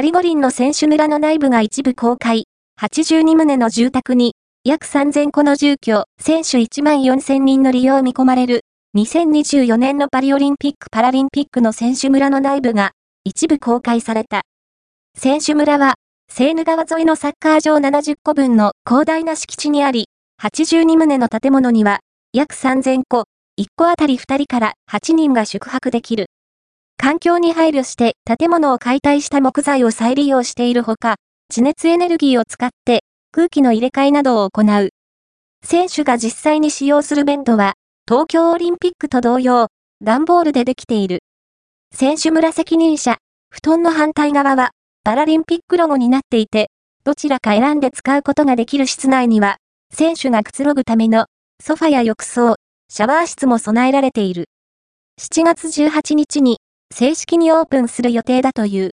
パリ五輪の選手村の内部が一部公開。82棟の住宅に、約3000個の住居、選手1万4000人の利用を見込まれる。2024年のパリオリンピック・パラリンピックの選手村の内部が一部公開された。選手村は、セーヌ川沿いのサッカー場70個分の広大な敷地にあり、82棟の建物には約3000個、1個あたり2人から8人が宿泊できる。環境に配慮して建物を解体した木材を再利用しているほか、地熱エネルギーを使って空気の入れ替えなどを行う。選手が実際に使用するベントは、東京オリンピックと同様、段ボールでできている。選手村責任者、布団の反対側は、パラリンピックロゴになっていて、どちらか選んで使うことができる室内には、選手がくつろぐためのソファや浴槽、シャワー室も備えられている。7月18日に正式にオープンする予定だという。